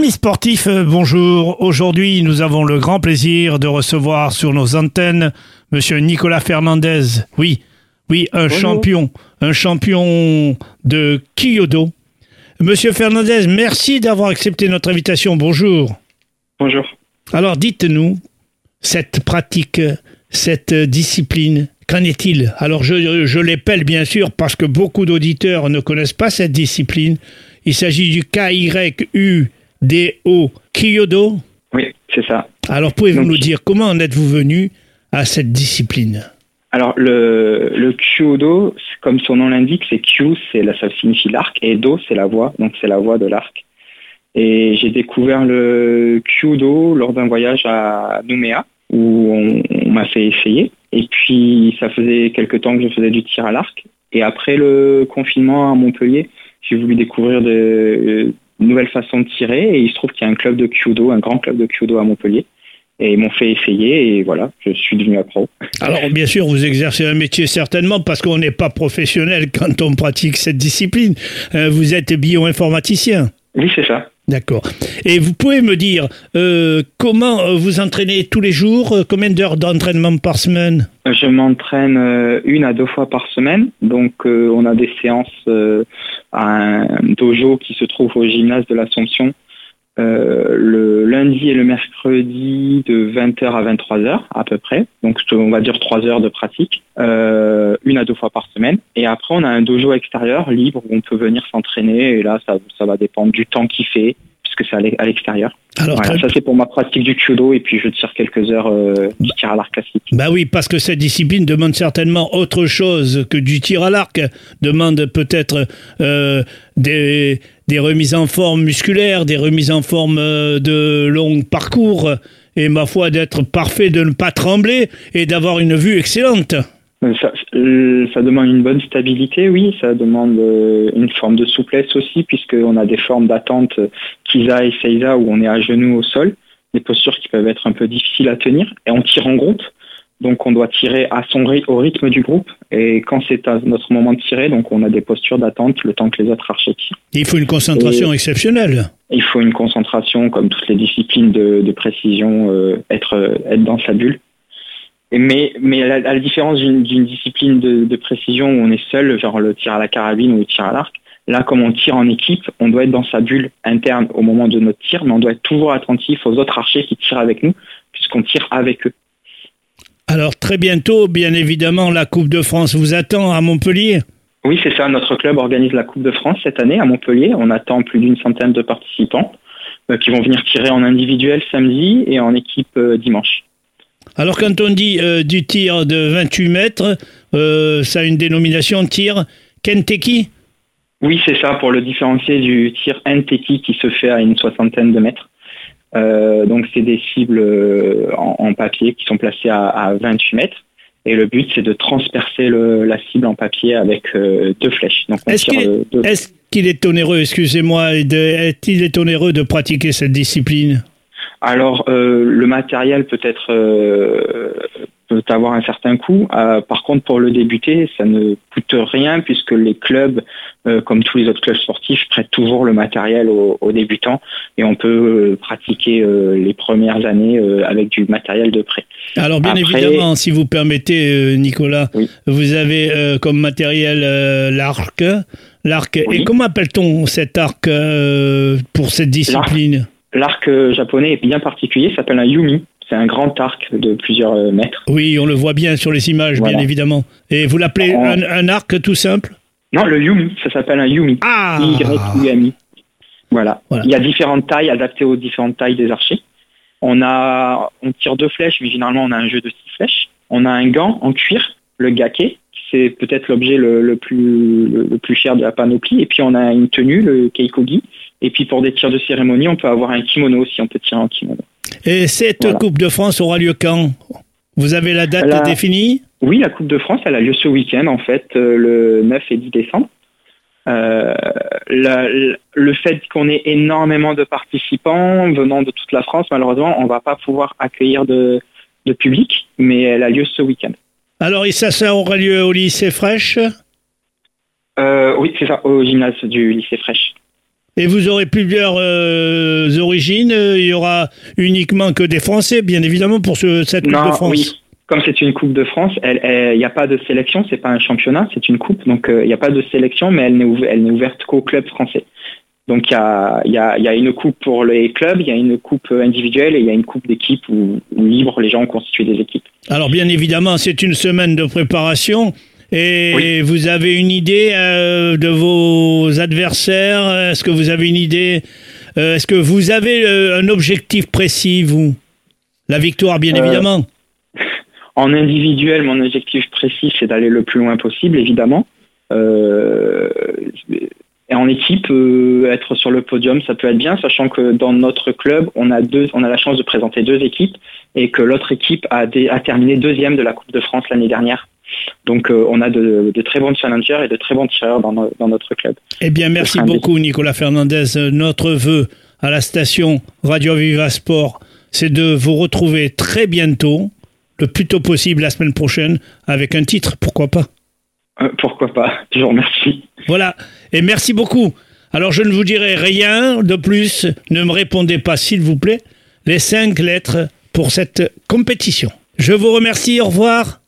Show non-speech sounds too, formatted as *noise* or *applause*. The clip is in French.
Amis sportifs, euh, bonjour. Aujourd'hui, nous avons le grand plaisir de recevoir sur nos antennes Monsieur Nicolas Fernandez. Oui, oui, un champion, un champion de Kyoto. Monsieur Fernandez, merci d'avoir accepté notre invitation. Bonjour. Bonjour. Alors, dites-nous, cette pratique, cette discipline, qu'en est-il? Alors, je, je l'épelle bien sûr parce que beaucoup d'auditeurs ne connaissent pas cette discipline. Il s'agit du KYU D.O. Kyodo Oui, c'est ça. Alors, pouvez-vous nous dire comment en êtes-vous venu à cette discipline? Alors, le, le Kyodo, comme son nom l'indique, c'est Kyu, c'est ça signifie l'arc, et Do, c'est la voix, donc c'est la voix de l'arc. Et j'ai découvert le Kyudo lors d'un voyage à Nouméa, où on, on m'a fait essayer. Et puis, ça faisait quelques temps que je faisais du tir à l'arc. Et après le confinement à Montpellier, j'ai voulu découvrir de, nouvelle façon de tirer. Et il se trouve qu'il y a un club de Kyudo, un grand club de Kyudo à Montpellier. Et ils m'ont fait essayer et voilà, je suis devenu un pro. *laughs* Alors bien sûr, vous exercez un métier certainement parce qu'on n'est pas professionnel quand on pratique cette discipline. Euh, vous êtes bioinformaticien. Oui, c'est ça. D'accord. Et vous pouvez me dire euh, comment euh, vous entraînez tous les jours Combien d'heures d'entraînement par semaine? Je m'entraîne une à deux fois par semaine. Donc euh, on a des séances euh, à un dojo qui se trouve au gymnase de l'Assomption euh, le lundi et le mercredi de 20h à 23h à peu près. Donc on va dire trois heures de pratique, euh, une à deux fois par semaine. Et après on a un dojo extérieur libre où on peut venir s'entraîner. Et là ça, ça va dépendre du temps qu'il fait puisque c'est à l'e- à l'extérieur. Alors, Voilà, ça c'est pour ma pratique du judo et puis je tire quelques heures euh, du tir à l'arc classique. Bah oui, parce que cette discipline demande certainement autre chose que du tir à l'arc. Demande peut-être euh, des, des remises en forme musculaires, des remises en forme euh, de long parcours, et ma foi d'être parfait, de ne pas trembler et d'avoir une vue excellente. Euh, Ça, euh, ça demande une bonne stabilité, oui. Ça demande euh, une forme de souplesse aussi, puisqu'on a des formes d'attente Kiza et Seiza où on est à genoux au sol, des postures qui peuvent être un peu difficiles à tenir. Et on tire en groupe, donc on doit tirer à son au rythme du groupe. Et quand c'est à notre moment de tirer, donc on a des postures d'attente le temps que les autres archers tirent. Il faut une concentration exceptionnelle. Il faut une concentration, comme toutes les disciplines de, de précision, euh, être, être dans sa bulle. Mais, mais à la, différence d'une d'une discipline de, de précision où on est seul, genre le tir à la carabine ou le tir à l'arc, là, comme on tire en équipe, on doit être dans sa bulle interne au moment de notre tir, mais on doit être toujours attentif aux autres archers qui tirent avec nous, puisqu'on tire avec eux. Alors très bientôt, bien évidemment, la Coupe de France vous attend à Montpellier. Oui, c'est ça. Notre club organise la Coupe de France cette année à Montpellier. On attend plus d'une centaine de participants euh, qui vont venir tirer en individuel samedi et en équipe euh, dimanche. Alors quand on dit euh, du tir de 28 mètres, euh, ça a une dénomination tir Kentucky? Oui, c'est ça, pour le différencier du tir NTT qui se fait à une soixantaine de mètres. Euh, donc, c'est des cibles en, en papier qui sont placées à, à 28 mètres. Et le but, c'est de transpercer le- la cible en papier avec euh, deux flèches. Est-ce qu'il deux- est onéreux, excusez-moi, est-il est onéreux de pratiquer cette discipline? Alors, euh, le matériel peut être euh, peut avoir un certain coût. Euh, par contre, pour le débuter, ça ne coûte rien puisque les clubs, euh, comme tous les autres clubs sportifs, prêtent toujours le matériel aux, aux débutants et on peut euh, pratiquer les premières années avec du matériel de prêt. Alors bien Après- évidemment, si vous permettez, Nicolas, Oui. vous avez comme matériel l'arc. L'arc. Oui. Et comment appelle-t-on cet arc pour cette discipline? L'arc euh, japonais est bien particulier, s'appelle un yumi. C'est un grand arc de plusieurs euh, mètres. Oui, on le voit bien sur les images, bien évidemment. Et vous l'appelez En- un, un arc tout simple? Non, le yumi, ça s'appelle un yumi. Ah Y-U-M-I. Voilà. Voilà. Il y a différentes tailles adaptées aux différentes tailles des archers. On a, on tire deux flèches, mais généralement on a un jeu de six flèches. On a un gant en cuir, le gake, c'est peut-être l'objet le, le plus le, le plus cher de la panoplie. Et puis on a une tenue, le keikogi. Et puis pour des tirs de cérémonie, on peut avoir un kimono si on peut tirer en kimono. Et cette Voilà. Coupe de France aura lieu quand? Vous avez la date La- définie? Oui, la Coupe de France, elle a lieu ce week-end, en fait, euh, le 9 et 10 décembre. Euh, la- la- le fait qu'on ait énormément de participants venant de toute la France, malheureusement, on va pas pouvoir accueillir de, de public, mais elle a lieu ce week-end. Alors, et ça, ça aura lieu au lycée Fraîche Euh, oui, c'est ça, au gymnase du lycée Fraîche. Et vous aurez plusieurs euh, origines. Il y aura uniquement que des Français, bien évidemment, pour ce, cette Coupe de France. Oui. Comme c'est une Coupe de France, il n'y a pas de sélection, c'est pas un championnat, c'est une coupe, donc il n'y a pas de sélection, mais elle n'est ouverte qu'aux clubs français. Donc il y a, y, a, y a, une coupe pour les clubs, il y a une coupe individuelle et il y a une coupe d'équipe où, où, libre les gens ont constitué des équipes. Alors bien évidemment, c'est une semaine de préparation. Et oui. vous avez une idée euh, de vos adversaires? Est-ce que vous avez une idée euh, Est-ce que vous avez euh, un objectif précis, vous? La victoire, bien évidemment. *laughs* En individuel, mon objectif précis, c'est d'aller le plus loin possible, évidemment. En équipe, euh, être sur le podium, ça peut être bien, sachant que dans notre club, on a deux, on a la chance de présenter deux équipes et que l'autre équipe a, a, terminé deuxième de la Coupe de France l'année dernière. Donc euh, on a de, de, très bons challengers et de très bons tireurs dans, no, dans notre club. Eh bien, merci beaucoup Nicolas Fernandez. Notre vœu à la station Radio Viva Sport, c'est de vous retrouver très bientôt, le plus tôt possible la semaine prochaine, avec un titre, pourquoi pas pourquoi pas Je vous remercie. Voilà, et merci beaucoup. Alors je ne vous dirai rien de plus, ne me répondez pas s'il vous plaît, les cinq lettres pour cette compétition. Je vous remercie, au revoir.